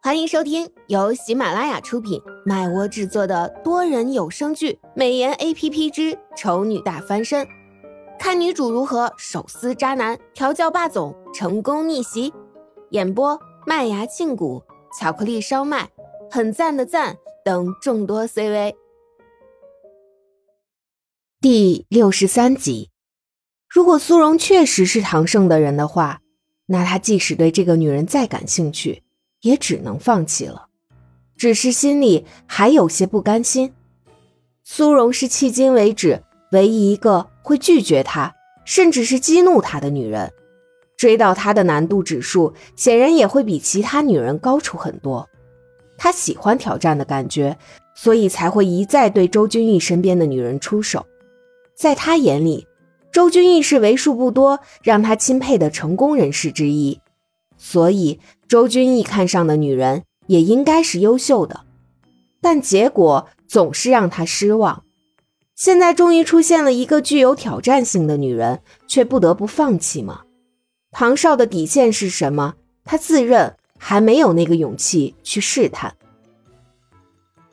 欢迎收听由喜马拉雅出品、麦窝制作的多人有声剧《美颜 A P P 之丑女大翻身》，看女主如何手撕渣男、调教霸总、成功逆袭。演播：麦芽庆谷、巧克力烧麦、很赞的赞等众多 C V。第六十三集，如果苏荣确实是唐盛的人的话，那他即使对这个女人再感兴趣，也只能放弃了。只是心里还有些不甘心。苏荣是迄今为止唯一一个会拒绝他，甚至是激怒他的女人。追到他的难度指数，显然也会比其他女人高出很多。他喜欢挑战的感觉，所以才会一再对周君逸身边的女人出手。在他眼里，周君逸是为数不多让他钦佩的成功人士之一，所以周君逸看上的女人也应该是优秀的。但结果总是让他失望。现在终于出现了一个具有挑战性的女人，却不得不放弃吗？唐少的底线是什么？他自认还没有那个勇气去试探。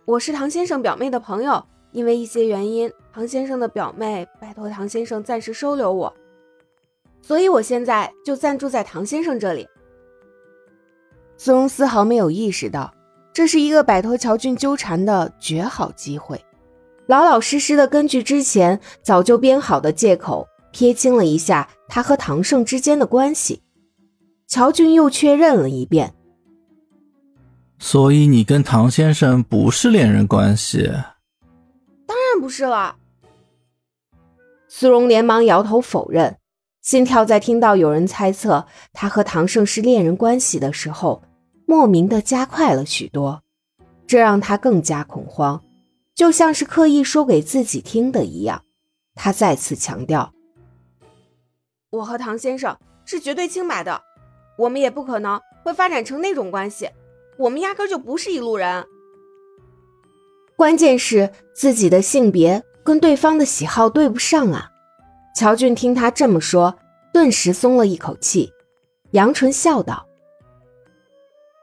我是唐先生表妹的朋友，因为一些原因。唐先生的表妹拜托唐先生暂时收留我，所以我现在就暂住在唐先生这里。苏荣丝毫没有意识到，这是一个摆脱乔俊纠缠的绝好机会，老老实实的根据之前早就编好的借口撇清了一下他和唐胜之间的关系。乔俊又确认了一遍，所以你跟唐先生不是恋人关系？当然不是了。苏荣连忙摇头否认，心跳在听到有人猜测他和唐盛是恋人关系的时候，莫名的加快了许多，这让他更加恐慌，就像是刻意说给自己听的一样。他再次强调：“我和唐先生是绝对清白的，我们也不可能会发展成那种关系，我们压根就不是一路人。关键是自己的性别。”跟对方的喜好对不上啊！乔俊听他这么说，顿时松了一口气，杨纯笑道：“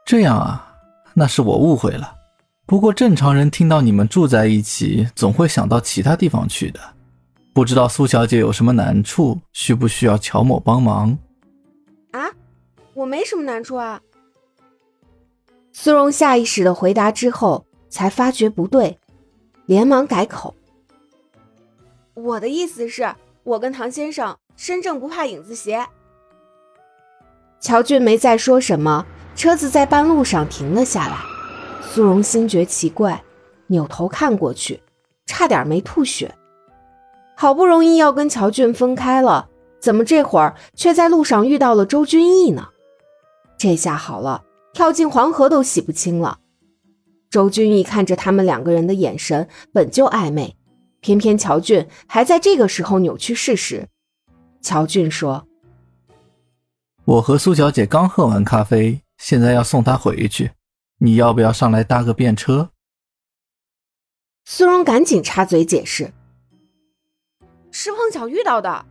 这样啊，那是我误会了。不过正常人听到你们住在一起，总会想到其他地方去的。不知道苏小姐有什么难处，需不需要乔某帮忙？”啊，我没什么难处啊。苏荣下意识的回答之后，才发觉不对，连忙改口。我的意思是，我跟唐先生身正不怕影子斜。乔俊没再说什么，车子在半路上停了下来。苏荣心觉奇怪，扭头看过去，差点没吐血。好不容易要跟乔俊分开了，怎么这会儿却在路上遇到了周君逸呢？这下好了，跳进黄河都洗不清了。周君逸看着他们两个人的眼神本就暧昧。偏偏乔俊还在这个时候扭曲事实。乔俊说：“我和苏小姐刚喝完咖啡，现在要送她回去，你要不要上来搭个便车？”苏荣赶紧插嘴解释：“是碰巧遇到的。”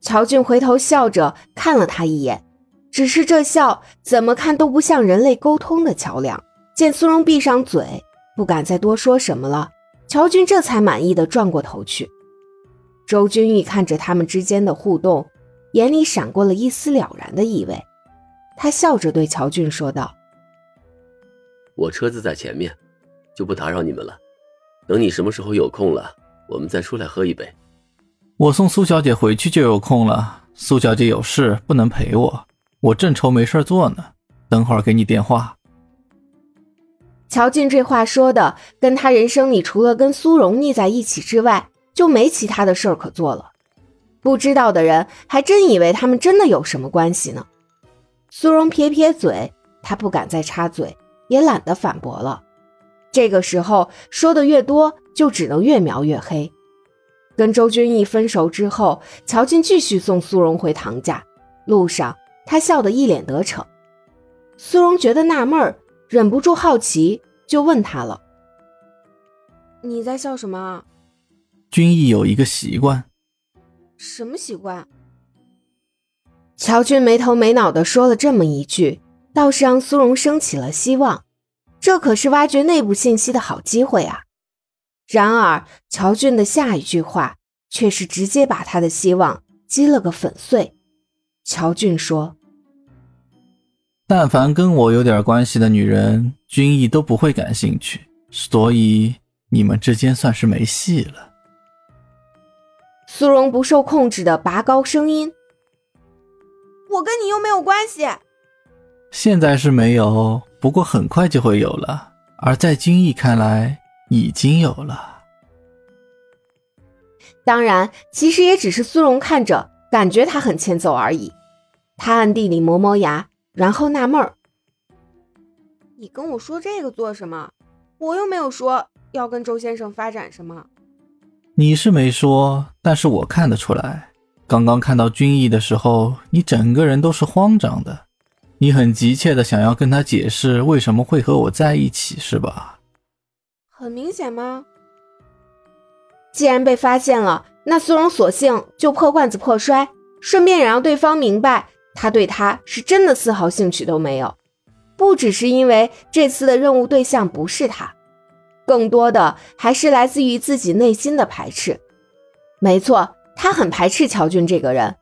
乔俊回头笑着看了他一眼，只是这笑怎么看都不像人类沟通的桥梁。见苏荣闭上嘴，不敢再多说什么了。乔军这才满意的转过头去，周君玉看着他们之间的互动，眼里闪过了一丝了然的意味。他笑着对乔俊说道：“我车子在前面，就不打扰你们了。等你什么时候有空了，我们再出来喝一杯。我送苏小姐回去就有空了。苏小姐有事不能陪我，我正愁没事做呢。等会儿给你电话。”乔俊这话说的，跟他人生里除了跟苏荣腻在一起之外，就没其他的事儿可做了。不知道的人还真以为他们真的有什么关系呢。苏荣撇撇嘴，他不敢再插嘴，也懒得反驳了。这个时候说的越多，就只能越描越黑。跟周君逸分手之后，乔俊继续送苏荣回唐家，路上他笑得一脸得逞。苏荣觉得纳闷儿。忍不住好奇，就问他了：“你在笑什么？”君逸有一个习惯，什么习惯？乔俊没头没脑的说了这么一句，倒是让苏荣升起了希望，这可是挖掘内部信息的好机会啊！然而，乔俊的下一句话却是直接把他的希望击了个粉碎。乔俊说：“但凡跟我有点关系的女人，君毅都不会感兴趣，所以你们之间算是没戏了。”苏荣不受控制的拔高声音：“我跟你又没有关系。”现在是没有，不过很快就会有了。而在君毅看来，已经有了。当然，其实也只是苏荣看着，感觉他很欠揍而已。他暗地里磨磨牙，然后纳闷儿：“你跟我说这个做什么？我又没有说要跟周先生发展什么。”你是没说，但是我看得出来。刚刚看到君毅的时候，你整个人都是慌张的。你很急切的想要跟他解释为什么会和我在一起，是吧？很明显吗？既然被发现了，那苏荣索性就破罐子破摔，顺便也让对方明白，他对他是真的丝毫兴趣都没有。不只是因为这次的任务对象不是他，更多的还是来自于自己内心的排斥。没错，他很排斥乔俊这个人，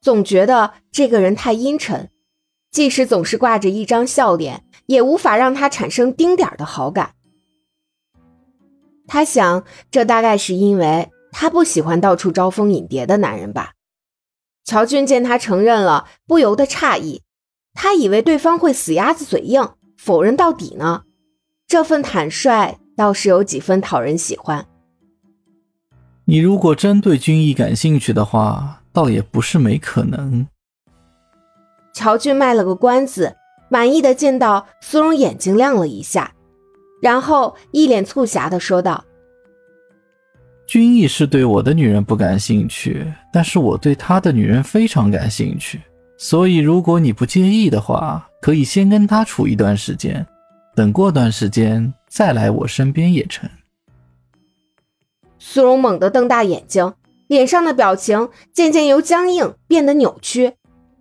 总觉得这个人太阴沉。即使总是挂着一张笑脸，也无法让他产生丁点儿的好感。他想，这大概是因为他不喜欢到处招蜂引蝶的男人吧。乔俊见他承认了，不由得诧异，他以为对方会死鸭子嘴硬，否认到底呢。这份坦率倒是有几分讨人喜欢。你如果真对军医感兴趣的话，倒也不是没可能。乔俊卖了个关子，满意的见到苏荣眼睛亮了一下，然后一脸促狭的说道：“君逸是对我的女人不感兴趣，但是我对他的女人非常感兴趣，所以如果你不介意的话，可以先跟他处一段时间，等过段时间再来我身边也成。”苏荣猛地瞪大眼睛，脸上的表情渐渐由僵硬变得扭曲。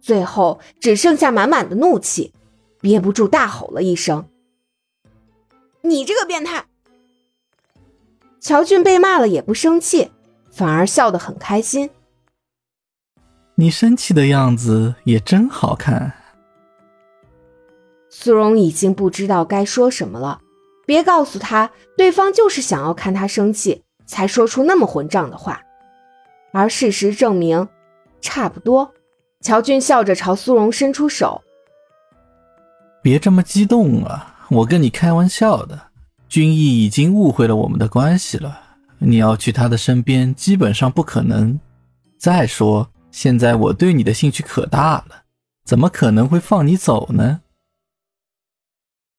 最后只剩下满满的怒气，憋不住大吼了一声：“你这个变态！”乔俊被骂了也不生气，反而笑得很开心。你生气的样子也真好看。苏荣已经不知道该说什么了，别告诉他，对方就是想要看他生气，才说出那么混账的话。而事实证明，差不多。乔俊笑着朝苏荣伸出手：“别这么激动啊，我跟你开玩笑的。君毅已经误会了我们的关系了，你要去他的身边基本上不可能。再说，现在我对你的兴趣可大了，怎么可能会放你走呢？”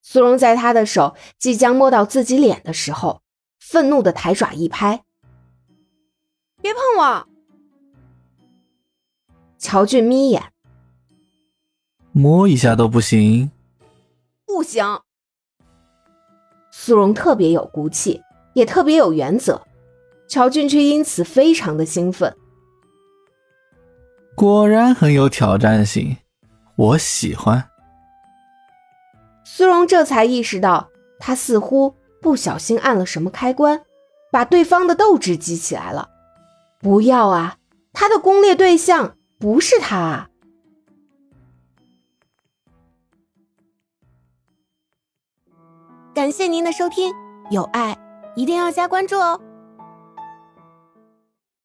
苏荣在他的手即将摸到自己脸的时候，愤怒的抬爪一拍：“别碰我！”乔俊眯眼，摸一下都不行，不行。苏荣特别有骨气，也特别有原则，乔俊却因此非常的兴奋。果然很有挑战性，我喜欢。苏荣这才意识到，他似乎不小心按了什么开关，把对方的斗志激起来了。不要啊，他的攻略对象。不是他。感谢您的收听，有爱一定要加关注哦。